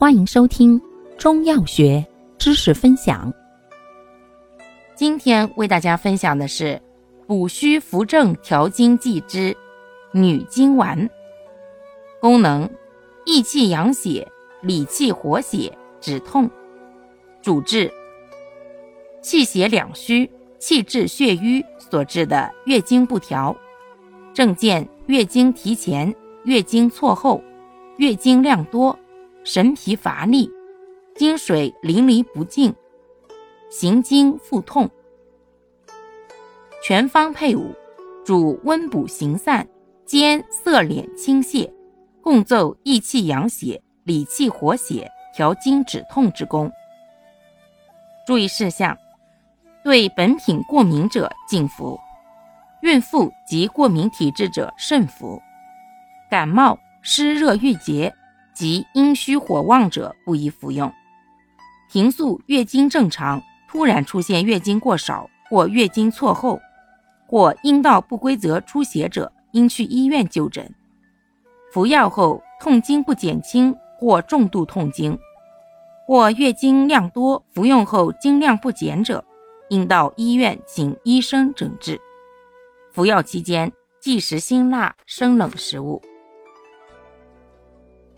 欢迎收听中药学知识分享。今天为大家分享的是补虚扶正调经剂之女经丸，功能益气养血、理气活血、止痛。主治气血两虚、气滞血瘀所致的月经不调，症见月经提前、月经错后、月经量多。神疲乏力，经水淋漓不尽，行经腹痛。全方配伍，主温补行散，兼色敛清泻，共奏益气养血、理气活血、调经止痛之功。注意事项：对本品过敏者禁服，孕妇及过敏体质者慎服，感冒、湿热郁结。及阴虚火旺者不宜服用。平素月经正常，突然出现月经过少或月经错后，或阴道不规则出血者，应去医院就诊。服药后痛经不减轻或重度痛经，或月经量多，服用后经量不减者，应到医院请医生诊治。服药期间忌食辛辣、生冷食物。